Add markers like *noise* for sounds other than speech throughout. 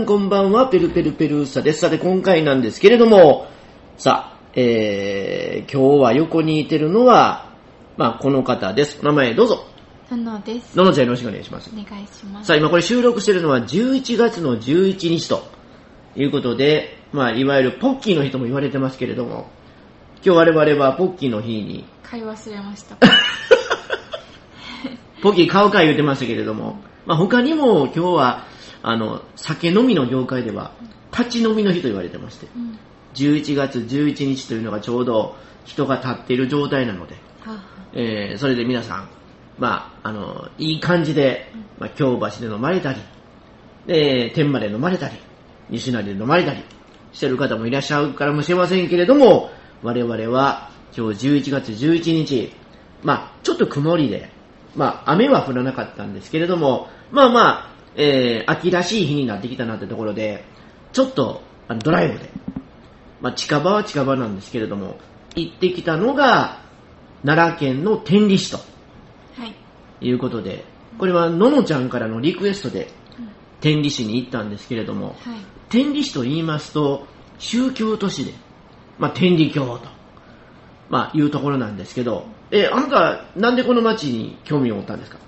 んこんばんは、ペルペルペルーサです。さて、今回なんですけれども、さあ、えー、今日は横にいてるのは、まあ、この方です。お名前どうぞ。ののです。ののちゃんよろしくお願いしますお。願いします。さあ、今これ収録してるのは11月の11日ということで、まあ、いわゆるポッキーの日とも言われてますけれども、今日我々はポッキーの日に、買い忘れました。*laughs* ポッキー買うか言うてましたけれども、まあ、他にも今日は、あの、酒飲みの業界では、立ち飲みの日と言われてまして、うん。11月11日というのがちょうど人が立っている状態なので、はえーそれで皆さん、まあ、あの、いい感じで、まあ、京橋で飲まれたり、で、天満で飲まれたり、西成で飲まれたりしてる方もいらっしゃるかもしれませんけれども、我々は今日11月11日、まあ、ちょっと曇りで、まあ、雨は降らなかったんですけれども、まあまあ、えー秋らしい日になってきたなってところで、ちょっと、あのドライブで、まあ、近場は近場なんですけれども、行ってきたのが、奈良県の天理市とはい。いうことで、これはののちゃんからのリクエストでうん天理市に行ったんですけれども、はい。天理市と言いますと、宗教都市で、まあ、天理教と、まあ、いうところなんですけど、え、あなた、なんでこの町に興味を持ったんですか？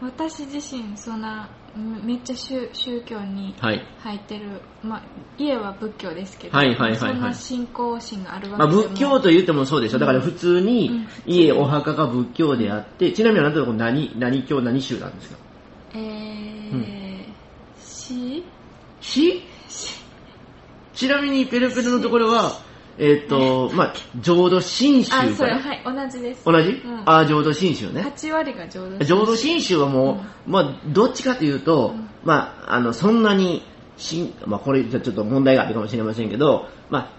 私自身、そんな、めめっちゃ宗宗教にはい。入ってる、まあ、家は仏教ですけど、はいはいはいはい。そんな信仰心があるわまあ、けでも仏教と言ってもそうでしょ。だから普通にうん。家、お墓が仏教であって、ちなみにあなたのとこ何、何教、何宗なんですか？えー、ししちなみにペルペルのところは、えっ、と、まあ、浄土真宗あ、かそれ、なはい、同じです。同じ、うん。あ、浄土真宗ね。8割が浄土浄土真宗はもう、まあ、どっちかというと、うん。まあ、あの、そんなに、しんまあ、これじゃちょっと問題があるかもしれませんけど、まあ、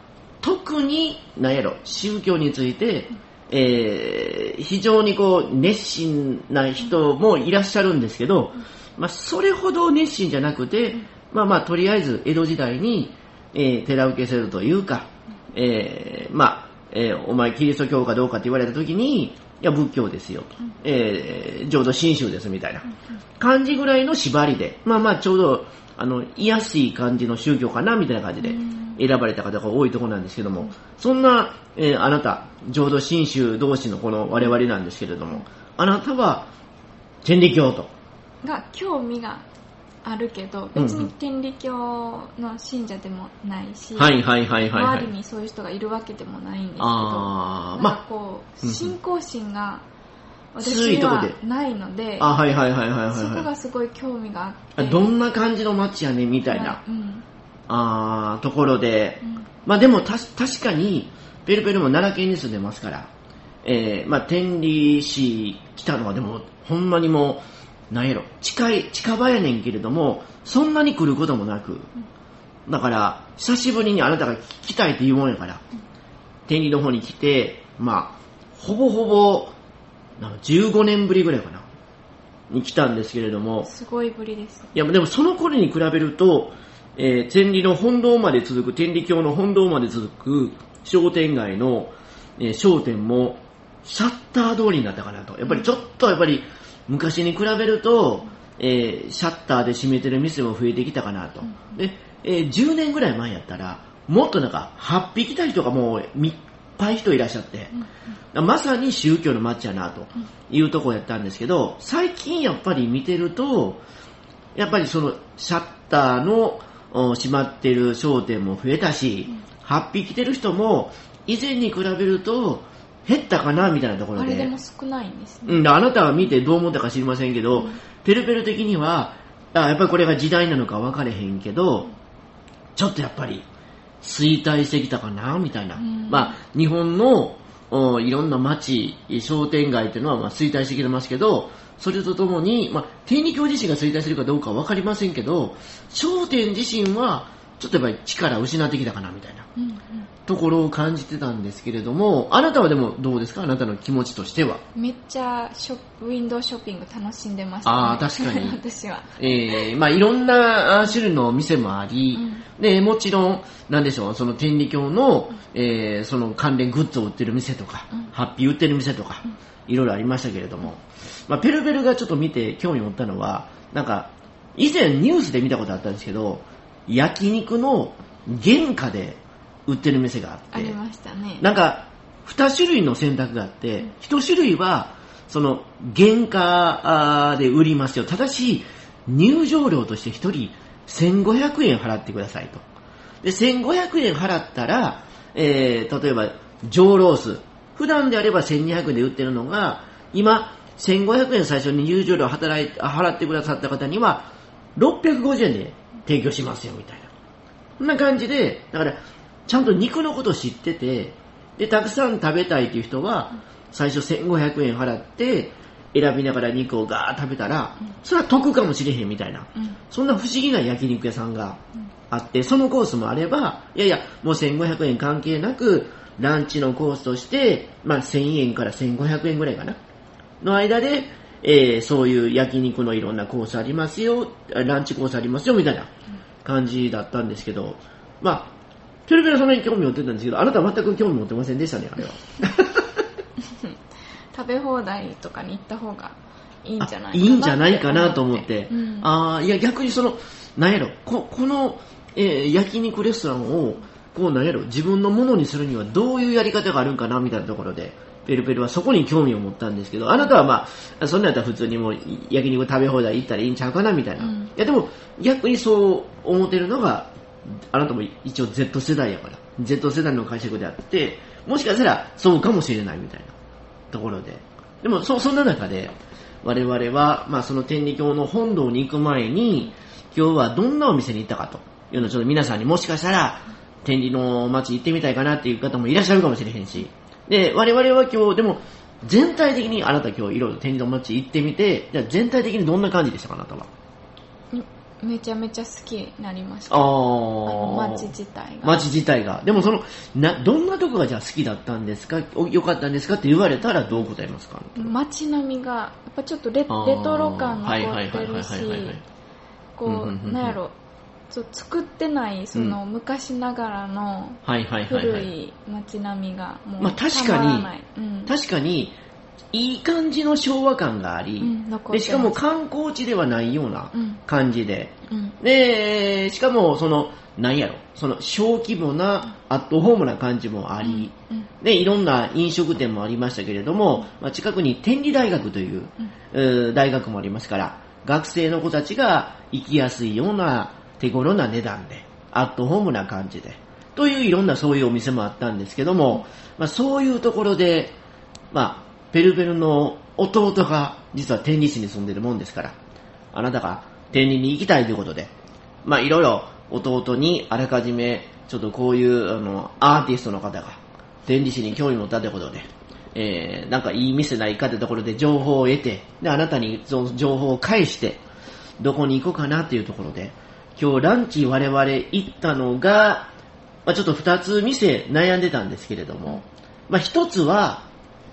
特に、なんやろ、宗教について、えー非常にこう、熱心な人もいらっしゃるんですけど、まあ、それほど熱心じゃなくて、まあまあ、とりあえず、江戸時代に、えー寺受けするというか、えーまあ、えーお前キリスト教かどうかって言われた時に、いや、仏教ですよと。えー浄土真宗ですみたいな。感じぐらいの縛りで、まあまあちょうど、あの、居やすい感じの宗教かなみたいな感じでうん。選ばれた方が多いところなんですけども、そんな、えーあなた、浄土真宗同士のこの我々なんですけれども、あなたは天理教と。が興味があるけど、別に天理教の信者でもないし、はいはいはいはい、はい。周りにそういう人がいるわけでもないんですけど、なんかまこう、うん信仰心が私にはないので、あ、あ、はいはいはいはいはい、そこはがすごい興味があって。い。どんな感じの街やねみたいな、うん。あー、ところで、うんまあでもた確かに、ペルペルも奈良県に住んでますから、えー、まあ天理市来たのはでも、ほんまにもう、なんやろ、近い、近場やねんけれども、そんなに来ることもなく、だから、久しぶりにあなたが来たいって言うもんやから、天理の方に来て、まあ、ほぼほぼ、なんか15年ぶりぐらいかな、に来たんですけれども、すごいぶりです。いや、でもその頃に比べると、えー天理の本堂まで続く、天理教の本堂まで続く商店街の、えー商店も、シャッター通りになったかなと。やっぱりちょっと、やっぱり、昔に比べると、えーシャッターで閉めてる店も増えてきたかなと。で、えー10年ぐらい前やったら、もっとなんか、8匹来た人がもう、いっぱい人いらっしゃって、まさに宗教の街やなというところやったんですけど、最近やっぱり見てると、やっぱりそのシャッターのお閉まってる商店も増えたし、8匹来てる人も以前に比べると減ったかなみたいなところで。あれでも少ないんですね。うん、あなたが見てどう思ったか知りませんけど、ペルペル的には、あやっぱりこれが時代なのか分かれへんけど、ちょっとやっぱり衰退してきたかなみたいな。うんまあ、日本のおいろんな街、商店街っていうのはまあ衰退してきてますけど、それとともに、まあ、天理教自身が衰退するかどうかは分かりませんけど、商店自身はちょっとやっぱり力を失ってきたかなみたいなうんうんところを感じてたんですけれども、あなたはでもどうですか？あなたの気持ちとしては。めっちゃショウィンドウショッピング楽しんでました、ね。あー確かに。*laughs* 私は。えー、まあいろんなあ種類の店もあり、うん。で、もちろん、なんでしょう、その天理教の、えー、その関連グッズを売ってる店とか、うん。ハッピー売ってる店とか、いろいろありましたけれども、まあペルペルがちょっと見て興味持ったのは、なんか、以前ニュースで見たことあったんですけど、焼肉の原価で売ってる店があって、ありましたね。なんか、二種類の選択があって、一種類は、その、原価で売りますよ。ただし、入場料として一人1500円払ってくださいと。で、1500円払ったら、えー、例えば、上ロース。普段であれば1200円で売ってるのが、今、1500円最初に入場料働いあ払ってくださった方には、650円で提供しますよ、みたいな。そんな感じで、だから、ちゃんと肉のことを知ってて、で、たくさん食べたいという人は、最初1500円払って、選びながら肉をガーッ食べたら、それは得かもしれへんみたいな。うん。そんな不思議な焼肉屋さんがあって、そのコースもあれば、いやいや、もう1500円関係なく、ランチのコースとして、まあ1000円から1500円ぐらいかな。の間で、えーそういう焼肉のいろんなコースありますよ、ランチコースありますよ、みたいな感じだったんですけど、まあ、ペルペルそんなに興味持ってたんですけど、あなたは全く興味持ってませんでしたね、あれは。*laughs* 食べ放題とかに行った方がいいんじゃないかないいんじゃないかなと思って。うんああ、いや逆にその、なんやろ、ここの、えー焼肉レストランを、こうなんやろ、自分のものにするにはどういうやり方があるんかなみたいなところで、ペルペルはそこに興味を持ったんですけど、あなたはまあ、そんなんやったら普通にもう焼肉食べ放題行ったらいいんちゃうかなみたいな。うんいやでも、逆にそう思ってるのが、あなたも一応 Z 世代やから、Z 世代の解釈であって、もしかしたらそうかもしれないみたいなところで。でも、そ、そんな中で、我々は、まあその天理教の本堂に行く前に、今日はどんなお店に行ったかというのをちょっと皆さんにもしかしたら、天理の街行ってみたいかなっていう方もいらっしゃるかもしれへんし、で、我々は今日、でも、全体的にあなた今日いろいろ天理の街行ってみて、じゃあ全体的にどんな感じでしたかなたは？めちゃめちゃ好きになりました。ああ街自体が。街自体が。でもその、な、どんなとこがじゃあ好きだったんですか？お良かったんですか？って言われたらどう答えますか？街並みが、やっぱちょっとレレトロ感はい残はいはいはいってるしこうなんやろ、そう作ってない、その昔ながらの古い。い街並みがもうまあ確かにたまらない。うん確かに、いい感じの昭和感があり、で、しかも観光地ではないようなうん。感じで、うん。で、しかもその、なんやろ、その小規模なアットホームな感じもあり、うん。で、いろんな飲食店もありましたけれども、まあ、近くに天理大学という、えー大学もありますから、学生の子たちが行きやすいような手頃な値段で、アットホームな感じで、といういろんなそういうお店もあったんですけども、まあ、そういうところで、まあ、ペルペルの弟が実は天理市に住んでるもんですから、あなたが天理に行きたいということで、まあいろいろ弟にあらかじめ、ちょっとこういうあのアーティストの方が天理市に興味持ったということで、えー、なんかいい店ないかというところで情報を得て、で、あなたにその情報を返して、どこに行こうかなというところで、今日ランチ我々行ったのが、まあ、ちょっと二つ店悩んでたんですけれども、まあ一つは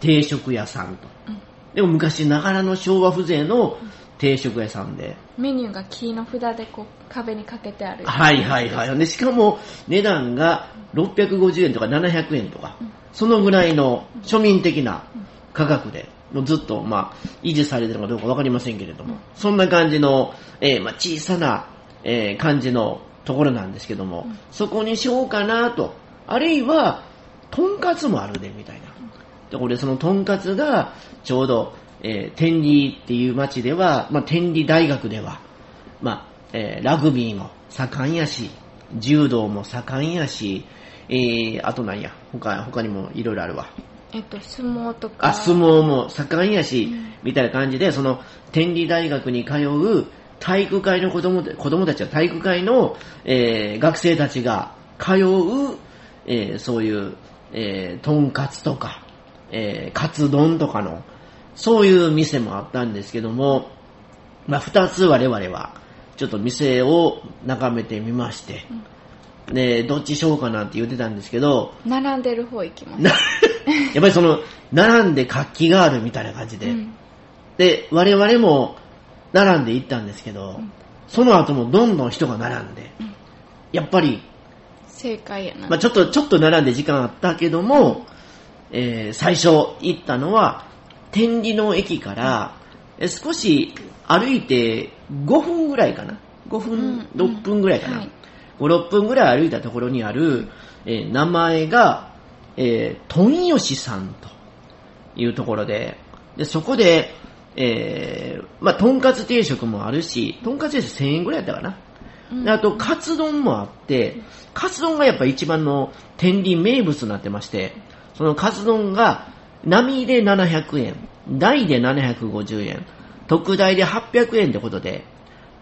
定食屋さんと。うん。でも昔ながらの昭和風情の定食屋さんで、メニューが木の札でこう壁にかけてある。はいはいはい。で、しかも値段が650円とか700円とか、そのぐらいの庶民的な価格で、もうずっと、まあ、維持されてるのかどうかわかりませんけれども、そんな感じの、えーまあ、小さな、えー感じのところなんですけども、そこにしようかなと、あるいは、とんかつもあるで、みたいな。で、これそのとんかつが、ちょうど、えー天理っていう町では、まあ、天理大学では、まあ、えーラグビーも盛んやし、柔道も盛んやし、えー、あとなんや、他、他にもいろいろあるわ。えっと、相撲とか。あ、相撲も盛んやしうん、みたいな感じで、その、天理大学に通う体育会の子供た子供たちは体育会の、えー学生たちが通う、えーそういう、えーとんかつとか、えーカツ丼とかの、そういう店もあったんですけども、まあ、二つ我々は、ちょっと店を眺めてみまして、で、どっちしようかなって言ってたんですけど、並んでる方行きます。な *laughs* やっぱりその、並んで活気があるみたいな感じで。うんで、我々も並んで行ったんですけど、んその後もどんどん人が並んで、うんやっぱり、正解やな。まあちょっと、ちょっと並んで時間あったけども、えー最初行ったのは、天理の駅からえ少し歩いて5分ぐらいかな。5分、うん6分ぐらいかな。はい5、6分ぐらい歩いたところにある、えー名前が、えー、豚吉さんというところで、で、そこで、えー、まあ、とんかつ定食もあるし、とんかつ定食1000円ぐらいだったかな。うんであと、カツ丼もあって、カツ丼がやっぱ一番の天理名物になってまして、そのカツ丼が、並で700円、大で750円、特大で800円ってことで、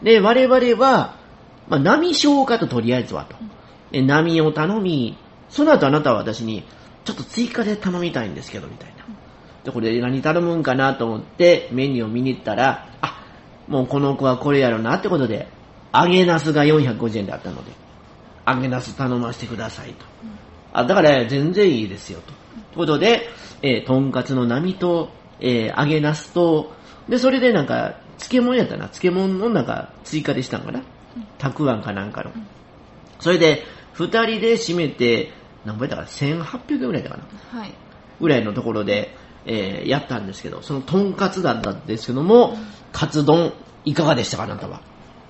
で、我々は、まあ、波消化ととりあえずはと。で、波を頼み、その後あなたは私に、ちょっと追加で頼みたいんですけど、みたいな。で、これ何頼むんかなと思って、メニューを見に行ったら、あ、もうこの子はこれやろなってことで、揚げナスが450円であったので、揚げナス頼ませてくださいと。あ、だから全然いいですよと。ということで、えーとんかつの波と、えー揚げナスと、で、それでなんか、漬物やったな。漬物のなんか追加でしたんかな。たくあんかなんかの。それで、二人で締めて、何倍だから1800円ぐらいだかな。はいぐらいのところで、えーやったんですけど、そのとんかつだったんですけども、カツ丼、いかがでしたか、あなたは？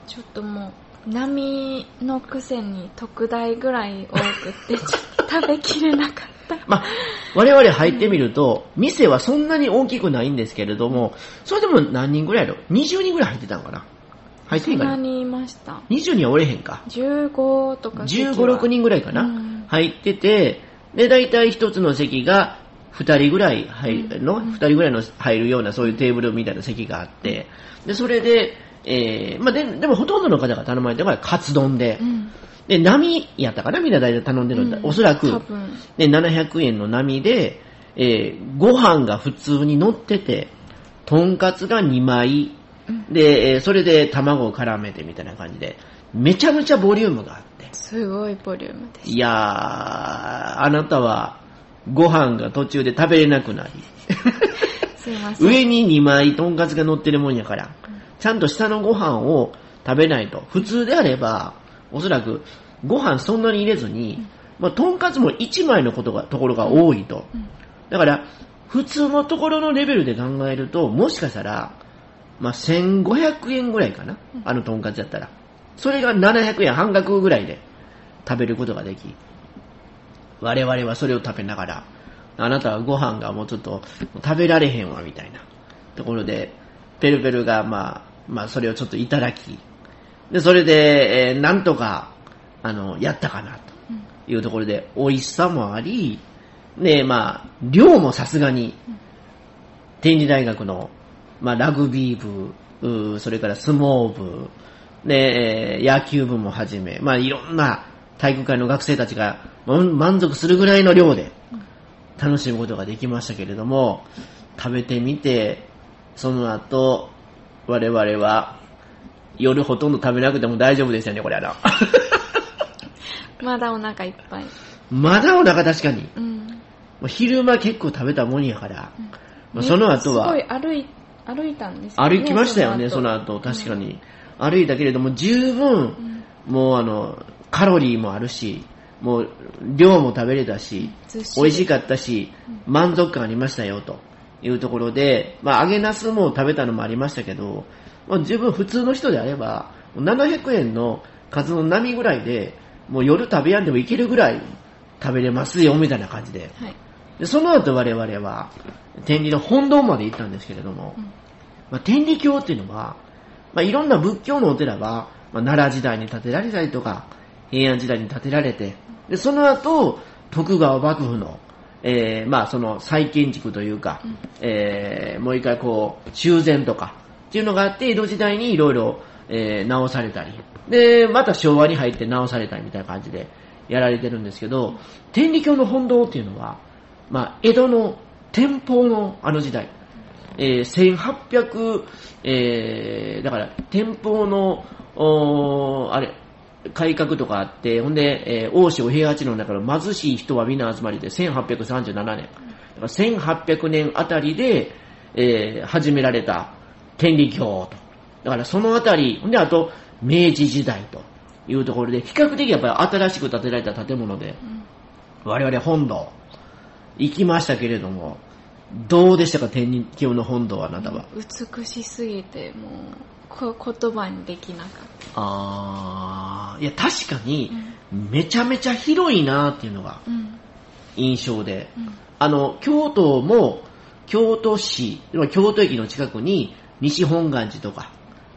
ちょっともう波のくせに特大ぐらい多くってちょっと食べきれなかった。*laughs* まあ、我々入ってみると、店はそんなに大きくないんですけれども、それでも何人ぐらいやろ ?20 人ぐらい入ってたのかな？入ってそんかな？んなにいました ?20 人はおれへんか？15とか席は15、6人ぐらいかな、うん。入ってて、で、大体一つの席が2人ぐらい入るの、うん。2人ぐらいの入るようなそういうテーブルみたいな席があって、で、それで、えー、まあで、でもほとんどの方が頼まれたのがカツ丼で、うんで、波やったかなみんな大体頼んでるんだ。うん。おそらく。で、700円の波で、えー、ご飯が普通に乗ってて、とんかつが2枚、うん。で、えーそれで卵を絡めてみたいな感じで、めちゃめちゃボリュームがあって。すごいボリュームです。いやー、あなたはご飯が途中で食べれなくなり、すいません。上に2枚とんかつが乗ってるもんやから、ちゃんと下のご飯を食べないと。普通であれば、おそらくご飯そんなに入れずに、まあ、とんかつも1枚のことがところが多いと。うんだから、普通のところのレベルで考えると、もしかしたら、まあ、1500円ぐらいかな。あのとんかつやったら。それが700円半額ぐらいで食べることができ、我々はそれを食べながら、あなたはご飯がもうちょっと食べられへんわ、みたいなところで、ペルペルが、まあ、まあ、それをちょっといただき、で、それで、えーなんとか、あの、やったかな、というところで、美味しさもあり、で、まあ、量もさすがに、天理大学の、まあ、ラグビー部、うーそれから相撲部、で、えー野球部もはじめ、まあ、いろんな体育会の学生たちがま満足するぐらいの量で楽しむことができましたけれども、食べてみて、その後、我々は、夜ほとんど食べなくても大丈夫ですよね、これあの。*laughs* まだお腹いっぱい。まだお腹確かに。うん。昼間結構食べたもんやから、まあその後はすごい、歩い歩いたんですよ歩きましたよね、その後後、確かに。歩いたけれども、十分、もうあの、カロリーもあるし、もう、量も食べれたし、美味しかったし、満足感ありましたよ、というところで、まあ、揚げナスも食べたのもありましたけど、まあ、十分普通の人であれば、700円の数の波ぐらいで、もう夜食べやんでもいけるぐらい食べれますよ、みたいな感じで。はい。で、その後我々は、天理の本堂まで行ったんですけれども、うん。まあ、天理教っていうのは、まあ、いろんな仏教のお寺は、まあ、奈良時代に建てられたりとか、平安時代に建てられて、で、その後、徳川幕府の、えー、まあ、その再建築というか、うん。えー、もう一回こう、修繕とか、っていうのがあって、江戸時代にいろいろ、直されたり、で、また昭和に入って直されたりみたいな感じでやられてるんですけど、天理教の本堂っていうのは、まあ、江戸の天保のあの時代、えー、1800、えー、だから、天保の、おあれ、改革とかあって、ほんで、えー、大塩平八の中の貧しい人は皆集まりで1837年。だから1800年あたりで、えー始められた天理教と。だからそのあたり、ほんであと、明治時代というところで、比較的やっぱり新しく建てられた建物で、我々本堂行きましたけれども、どうでしたか？天理教の本堂はあなたは。美しすぎて、もう、こ言葉にできなかっあー、いや確かた。にう、ん。めちゃめちゃ広いなっていうのがうん。印象で。うん。あの、京都も、京都市、今京都駅の近くに、西本願寺とか、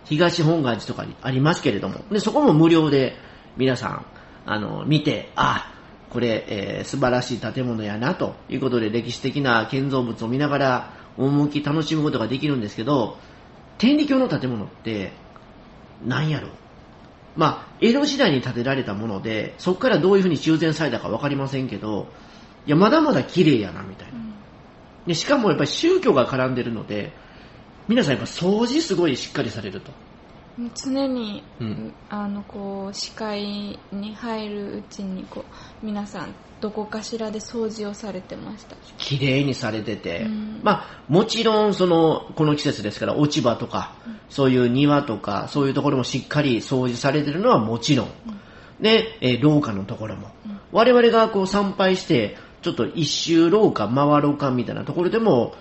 東本願寺とかにありますけれども、で、そこも無料で、皆さん、あの、見て、あ、これ、えー素晴らしい建物やな、ということで、歴史的な建造物を見ながら、趣楽しむことができるんですけど、天理教の建物って、なんやろまあ、江戸時代に建てられたもので、そこからどういうふうに修繕されたかわかりませんけど、いや、まだまだ綺麗やな、みたいな。で、しかもやっぱり宗教が絡んでるので、皆さんやっぱ掃除すごいしっかりされると。うん常に、うんあの、こう、視界に入るうちに、こう、皆さん、どこかしらで掃除をされてました。綺麗にされてて、うんまあ、もちろん、その、この季節ですから、落ち葉とか、そういう庭とか、そういうところもしっかり掃除されてるのはもちろん。で、えー廊下のところも。うん我々がこう参拝して、ちょっと一周廊下回ろうかみたいなところでも、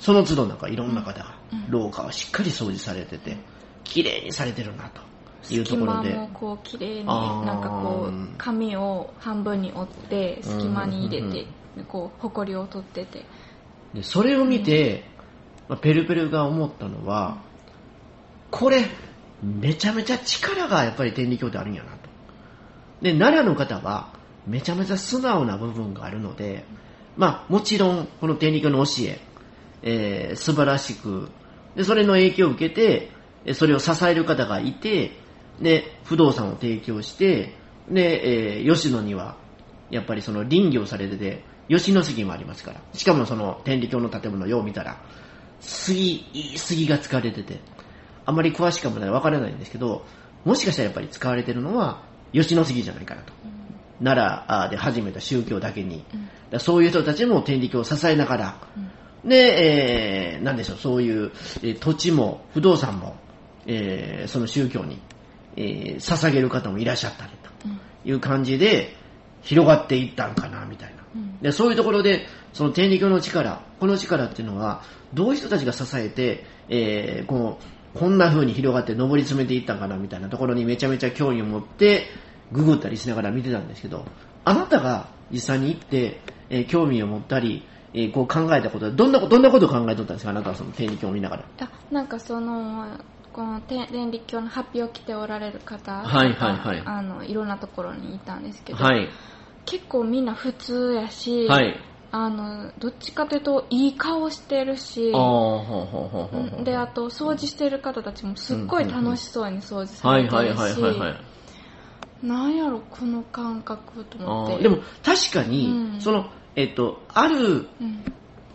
その都度なんかいろんな方がうん廊下はしっかり掃除されてて、綺麗にされてるなと。いうと隙ころで。間もこう綺麗になんかこう紙を半分に折って隙間に入れてこう埃を取ってて。でそれを見て、まあペルペルが思ったのは、これ、めちゃめちゃ力がやっぱり天理教ってあるんやなと。で、奈良の方は、めちゃめちゃ素直な部分があるので、まあ、もちろん、この天理教の教え、えー素晴らしく、で、それの影響を受けて、えそれを支える方がいて、で、不動産を提供して、で、えー吉野には、やっぱりその林業されてて、吉野杉もありますから。しかもその天理教の建物よう見たら、杉、いい杉が使われてて、あまり詳しくはないわからないんですけど、もしかしたらやっぱり使われてるのは吉野杉じゃないかなと。奈良で始めた宗教だけに。うんそういう人たちも天理教を支えながら、で、えー、なんでしょう、そういう、えー土地も不動産も、えーその宗教に、えー捧げる方もいらっしゃったりうんという感じで広がっていったんかな、みたいな。うんでそういうところで、その天理教の力、この力っていうのは、どういう人たちが支えて、えーこうこんな風に広がって上り詰めていったんかなみたいなところにめちゃめちゃ興味を持って、ググったりしながら見てたんですけど、あなたが実際に行って、えー興味を持ったり、えーこう考えたことは、どんな、どんなことを考えとったんですか？あなたはその天理教を見ながら。あなんかそのこの天天理教の発表を来ておられる方はいはいはいあのいろんなところにいたんですけど、はい。結構みんな普通やし、はい。あのどっちかというといい顔してるしであと掃除してる方たちもすっごい楽しそうに掃除さはいれてるはいはいはいはいし。なんやろこの感覚と思ってでも確かに、うんその、えっと、あるうん。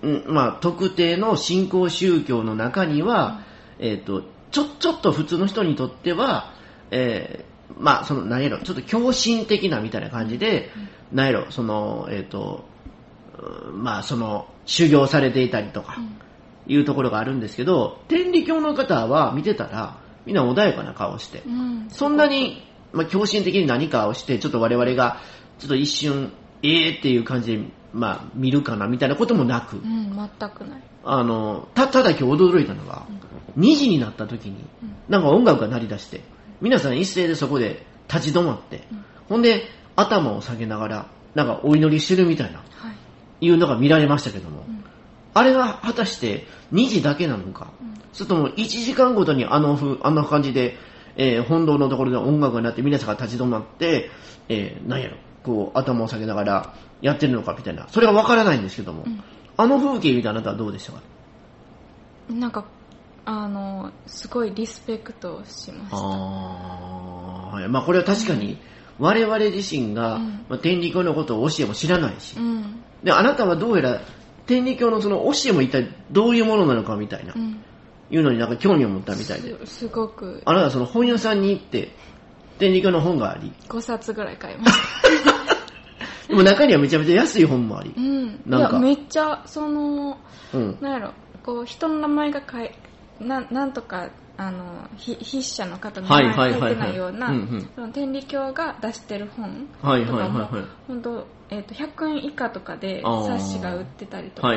うんまあ、特定の信仰宗教の中には、えっ、と、ちょ、ちょっと普通の人にとっては、えーまあ、その、何やろ、ちょっと狂信的なみたいな感じで、何やろ、その、えっ、と、うんまあ、その、修行されていたりとか、いうところがあるんですけど、天理教の方は見てたら、みんな穏やかな顔して、うん。そんなに、まあ、狂信的に何かをして、ちょっと我々が、ちょっと一瞬、ええーっていう感じで、まあ、見るかな、みたいなこともなく、うん全くない。あの、た、ただ今日驚いたのが、2時になった時にうん、なんか音楽が鳴り出して、皆さん一斉でそこで立ち止まってうん、ほんで、頭を下げながら、なんかお祈りしてるみたいな、はい。いうのが見られましたけども、うん。あれは果たして2時だけなのか、うん。それとも1時間ごとにあのふあんな感じで、えー本堂のところで音楽が鳴って皆さんが立ち止まって、えー、なんやろ、こう頭を下げながらやってるのかみたいな、それはわからないんですけども、うん。あの風景見たあなたはどうでしたか？なんかあのすごいリスペクトしました。あーはいまあこれは確かに我々自身が、うん。まあ、天理教のことを教えも知らないし、うん。であなたはどうやら天理教のその教えも一体どういうものなのかみたいな、うん。いうのになんか興味を持ったみたいで、すすごく。あなたはその本屋さんに行って、天理教の本があり、5冊ぐらい買いました *laughs* でも中にはめちゃめちゃ安い本もあり。う、ん。なんか。いやめっちゃそのうん。なんやろ。こう人の名前が書いなんなんとかあのひ筆者の方のはい名前書いてないようなうんうん。その天理教が出してる本はいとかもはいはいはい。本当、えー、と100円以下とかで冊子が売ってたりとか。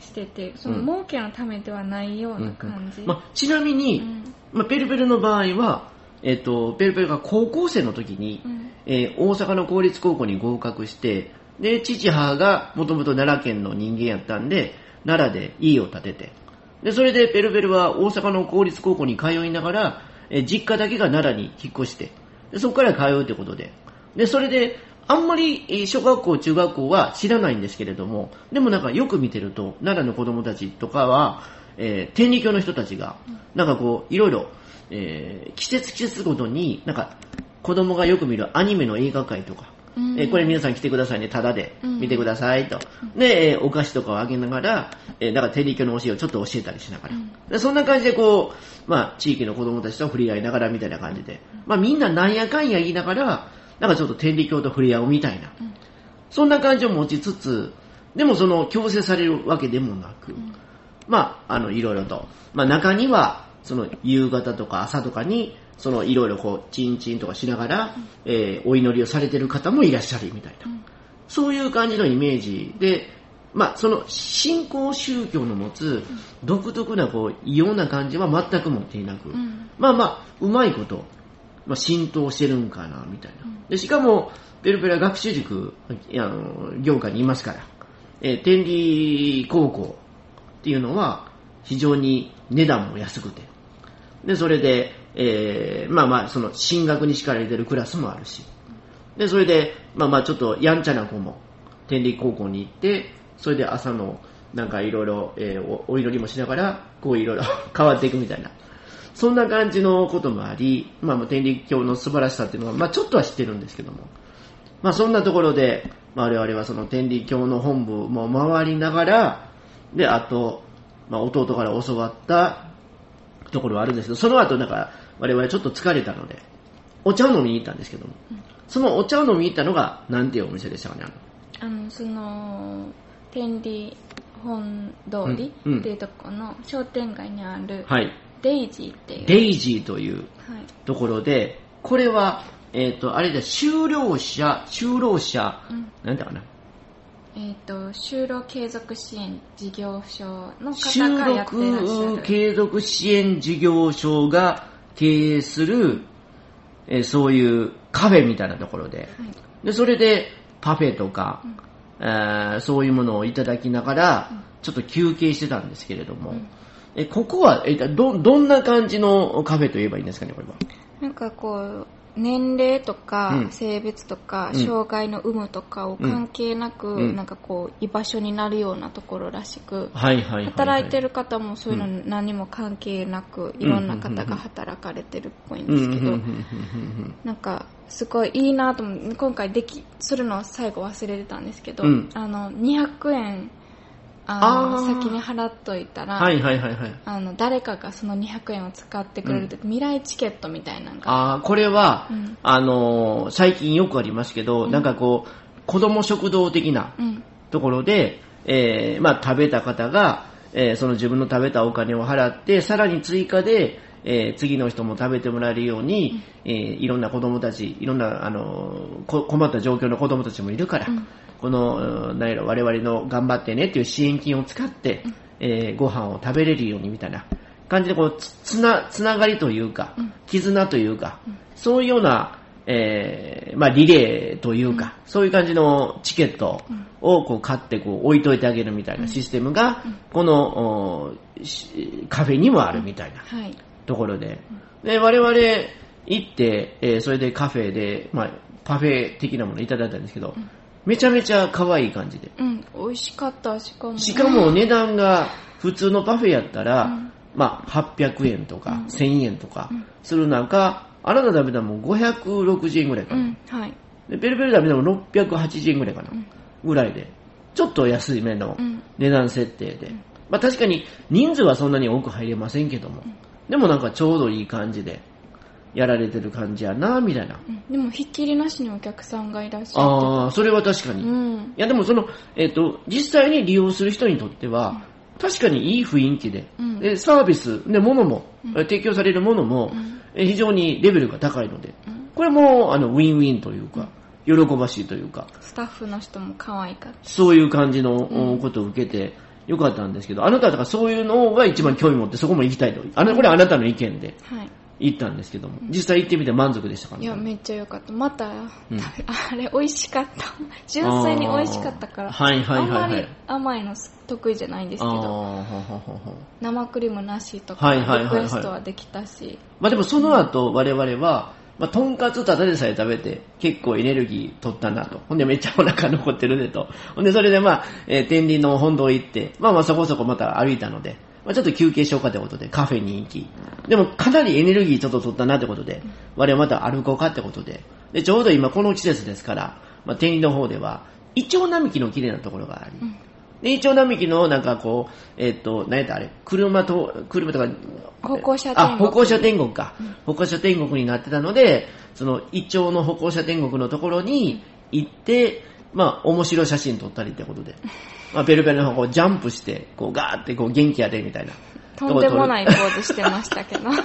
しててそのうん儲けのためではないような感じ、まあ、ちなみに、うん。まあ、ペルペルの場合は、えっと、ペルペルが高校生の時に、うん。えー大阪の公立高校に合格して、で、父母がもともと奈良県の人間やったんで、奈良で家を建てて、で、それでペルペルは大阪の公立高校に通いながら、えー実家だけが奈良に引っ越して、でそこから通うということで、で、それで、あんまりえー小学校、中学校は知らないんですけれども、でもなんかよく見てると、奈良の子供たちとかは、えー天理教の人たちが、なんかこう、いろいろ、えー季節季節ごとに、なんか、子供がよく見るアニメの映画会とか、うん。えーこれ皆さん来てくださいね、タダで。うん。見てくださいと。で、えーお菓子とかをあげながら、えーだから天理教の教えをちょっと教えたりしながら。でそんな感じでこう、まあ、地域の子供たちと触れ合いながらみたいな感じで、まあみんななんやかんや言いながら、なんかちょっと天理教と触れ合うみたいな、うん。そんな感じを持ちつつ、でもその強制されるわけでもなく、まあ、あの、いろいろと、まあ中には、その夕方とか朝とかに、そのいろいろこう、チンチンとかしながら、えーお祈りをされてる方もいらっしゃるみたいな。うん。そういう感じのイメージで、まあ、その信仰宗教の持つ独特なこう異様な感じは全く持っていなく、うん。まあまあ、うまいこと、まあ、浸透してるんかな、みたいな。うん。でしかも、ペルペラ学習塾あの業界にいますから、えー天理高校っていうのは非常に値段も安くて、で、それで、えーまあまあ、その進学に叱られてるクラスもあるし、で、それで、まあまあちょっとやんちゃな子も天理高校に行って、それで朝のなんかいろいろえーお祈りもしながら、こういろいろ *laughs* 変わっていくみたいな。そんな感じのこともあり、まあもう天理教の素晴らしさっていうのは、まあちょっとは知ってるんですけども。まあそんなところで、まあ我々はその天理教の本部も回りながら、で、あと、まあ弟から教わったところはあるんですけど、その後なんか我々ちょっと疲れたので、お茶を飲みに行ったんですけども、そのお茶を飲みに行ったのが、なんていうお店でしたかね、あの。あのその天理本通りうんうん。っていうところの商店街にあるはい。デイジーっていう、デイジーというはい、ところで、これは、えっ、と、あれで、就労者、就労者、うん。なんだかな、えっ、と就労継続支援事業所の方就がやってらっしゃ労る。継続支援事業所が経営する、えーそういうカフェみたいなところで、はい。で、それでパフェとか、えーそういうものをいただきながら、ちょっと休憩してたんですけれども、うん。えここは、えど、どんな感じのカフェと言えばいいんですかね、これは。なんかこう年齢とかうん。性別とか、うん。障害の有無とかを関係なく、うん。なんかこう居場所になるようなところらしく。働いてる方もそういうの何も関係なく、いろんな方が働かれてるっぽいんうんですけど、なんかすごいいいなと思って今回できするのは最後忘れてたんですけど、うん。あの200円あの先に払っといたら、はいはいはいはい。あの誰かがその200円を使ってくれると、未来チケットみたいなのがああ、これは、うん。あのー最近よくありますけど、うん。なんかこう、子供食堂的なうん。ところで、えーまあ食べた方が、えーその自分の食べたお金を払って、さらに追加で、えー次の人も食べてもらえるように、えーいろんな子供たち、いろんな、あのーこ困った状況の子供たちもいるから、うんこの、うんなんやろ、我々の頑張ってねっていう支援金を使って、えーご飯を食べれるようにみたいな感じで、こう、つつな、つながりというか、うん。絆というか、そういうような、えーまあ、リレーというか、そういう感じのチケットをこう買ってこう置いといてあげるみたいなシステムが、このカフェにもあるみたいなはい。ところで、で我々行って、えーそれでカフェで、まあ、パフェ的なものいただいたんですけど、めちゃめちゃ可愛い感じで。うん美味しかったしかもしかも値段が普通のパフェやったら、うんまあ、800円とかうん1000円とかうんする中、あなた食べたのも560円ぐらいかな。うんはいでペルペル食べたのも680円ぐらいかな。うんぐらいで。ちょっと安いめのうん値段設定で。まあ確かに人数はそんなに多く入れませんけども。でもなんかちょうどいい感じでやられてる感じやな、みたいな。うんでもひっきりなしにお客さんがいらっしゃって。ああ、それは確かに。いうん。やでもその、えっ、と、実際に利用する人にとっては、確かにいい雰囲気で、うん。でサービス、で、物も、うん。提供されるものも、非常にレベルが高いので、うん。これも、あの、ウィンウィンというか、喜ばしいというか、スタッフの人も可愛かっそういう感じのうん。ことを受けてよかったんですけど、あなたはだからそういうのが一番興味持ってそこも行きたいと。あの、これはあなたの意見で。た。はい。行ったんですけども、実際行ってみて満足でしたか？ねいや、めっちゃ良かった。また、うんあれ、美味しかった。*laughs* 純粋に美味しかったから。はいはいはいはいあんまり甘いの得意じゃないんですけど、生クリームなしとか、はいはいはいはいリクエストはできたし、まあでもその後我々は、まあ、とんかつただでさえ食べて結構エネルギー取ったなと。ほんでめっちゃお腹残ってるねと。ほんでそれでまあ、えー天理の本堂行って、まあまあそこそこまた歩いたので、まあちょっと休憩しようかってことでカフェに行き、でもかなりエネルギーちょっと取ったなってことで、我々また歩こうかってことで、でちょうど今この季節ですから、まあ天理の方では、イチョウ並木の綺麗なところがあり、うん。で、イチョウ並木のなんかこう、えっ、と、何やったあれ、車と、車とか、歩行者天あ、国。歩行者天国か。歩行者天国になってたので、その、イチョウの歩行者天国のところに行って、まあ、面白い写真撮ったりってことで、まあ、ペルペルの方こうジャンプして、こう、ガーってこう、元気やで、みたいな。とんでもないポーズしてましたけど。*laughs*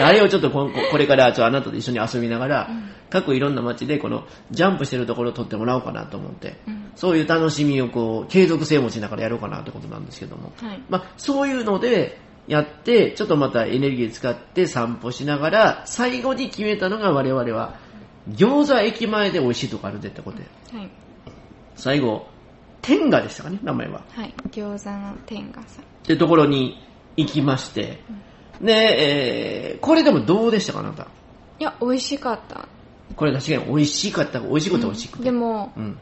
あれをちょっとここれからちょっとあなたと一緒に遊びながら、各いろんな街でこのジャンプしてるところを撮ってもらおうかなと思って、うんそういう楽しみをこう継続性を持ちながらやろうかなってことなんですけども、はい。まあ、そういうのでやって、ちょっとまたエネルギー使って散歩しながら、最後に決めたのが我々は、餃子駅前で美味しいとこあるでってことで、はい。最後、天下でしたかね、名前は。はい。餃子の天下さん。ってところに行きまして、で、えー、これでもどうでしたか、あなた？いや、美味しかった。これ確かに美味しかった、美味しいことは美味しくて。でも、うん。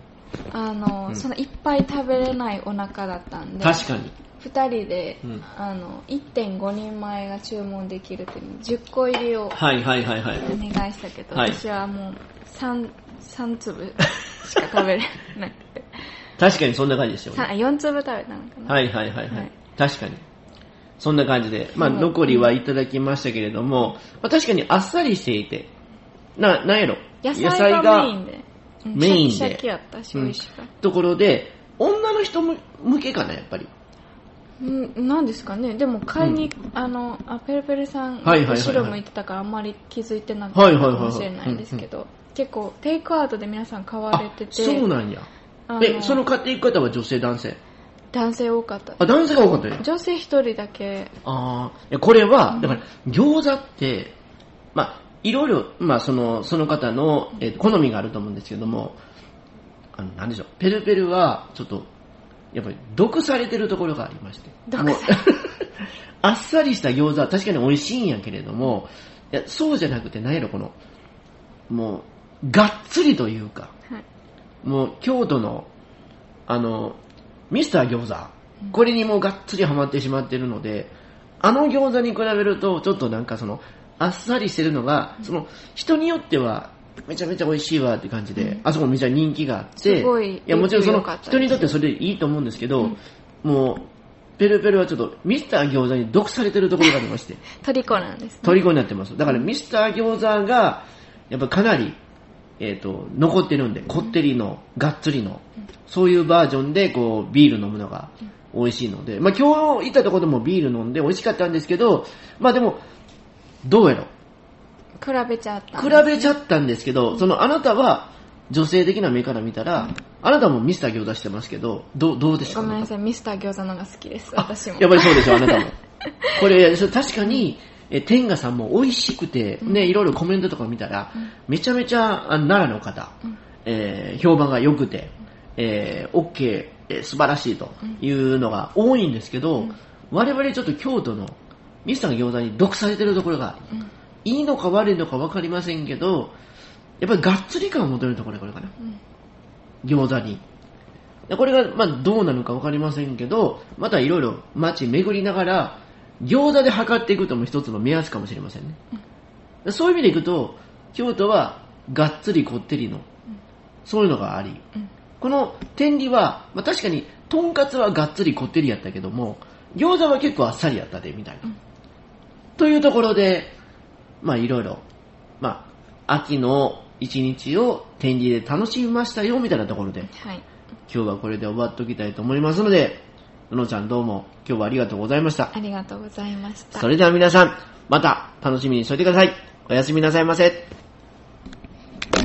あの、うんそのいっぱい食べれないお腹だったんで、確かに。二人で、うんあの、1.5人前が注文できるっていうの10個入りをはいはいはいはい。お願いしたけど、はい私はもう3、三粒しか食べれなくて。*laughs* 確かにそんな感じでしたよね。4粒食べたのかな？はいはいはいはい。はい確かに。そんな感じで、まあ、うん残りはいただきましたけれども、まあ、確かにあっさりしていて、な、なんやろ？野菜がメインで。うんメインでシャキシャキやったし、うん美味しかった。ところで、女の人向けかな、やっぱり？うん、なんですかね。でも買いに、あの、あ、ペルペルさん、はいはいはいはい後ろ向いてたからあんまり気づいてなかったかもしれないですけど、結構テイクアウトで皆さん買われてて、そうなんや。え、その買っていく方は女性、男性？男性多かった。あ、男性が多かったよ。女性一人だけ、ああ、これは、だから、餃子って、まあ、いろいろ、まあ、その、その方の、えー好みがあると思うんですけども、あの、なんでしょう、ペルペルは、ちょっと、やっぱり、毒されてるところがありまして。毒さ *laughs* あっさりした餃子は確かに美味しいんやけれども、いや、そうじゃなくて、なんやろ、この、もう、がっつりというか、はい。もう京都の、あの、ミスター餃子、これにもうがっつりハマってしまってるので、あの餃子に比べると、ちょっとなんかその、あっさりしてるのが、その、人によっては、めちゃめちゃ美味しいわって感じで、うん。あそこめちゃ人気があって、すごいやもちろんその人にとってそれでいいと思うんですけど、うん。もう、ペルペルはちょっとミスター餃子に毒されてるところがありまして、*laughs* 虜なんです、ね。虜になってます。だからミスター餃子が、やっぱかなり、えっ、と、残ってるんで、こってりの、がっつりの、そういうバージョンで、こう、ビール飲むのが美味しいので、まあ今日行ったところでもビール飲んで美味しかったんですけど、まあでも、どうやろ比べちゃった。比べちゃったんですけど、そのあなたは、女性的な目から見たら、あなたもミスター餃子してますけど、どう、どうですかごめんなさい、ミスター餃子の方が好きです、あ私も。やっぱりそうでしょ、あなたも。これ確かに、え天下さんも美味しくて、ね、いろいろコメントとか見たら、めちゃめちゃあ奈良の方、うん。えー評判が良くて、えー、OK、えー素晴らしいというのが多いんですけど、うん。我々ちょっと京都のミスターの餃子に毒されてるところがうん。いいのか悪いのか分かりませんけど、やっぱりがっつり感を求めるところこれかな。うん。餃子に。でこれが、まあ、どうなのか分かりませんけど、またいろいろ街巡りながら、餃子で測っていくとも一つの目安かもしれませんね。でそういう意味でいくと、京都はがっつりこってりの、そういうのがあり、うんこの天理は、まあ、確かに、とんかつはがっつりこってりやったけども、餃子は結構あっさりやったで、みたいな。うんというところで、まあいろいろ、まあ、秋の一日を天理で楽しみましたよ、みたいなところで、はい。今日はこれで終わっておきたいと思いますので、ののちゃんどうも今日はありがとうございました。ありがとうございましたそれでは皆さん、また楽しみにしておいてください。おやすみなさいませ。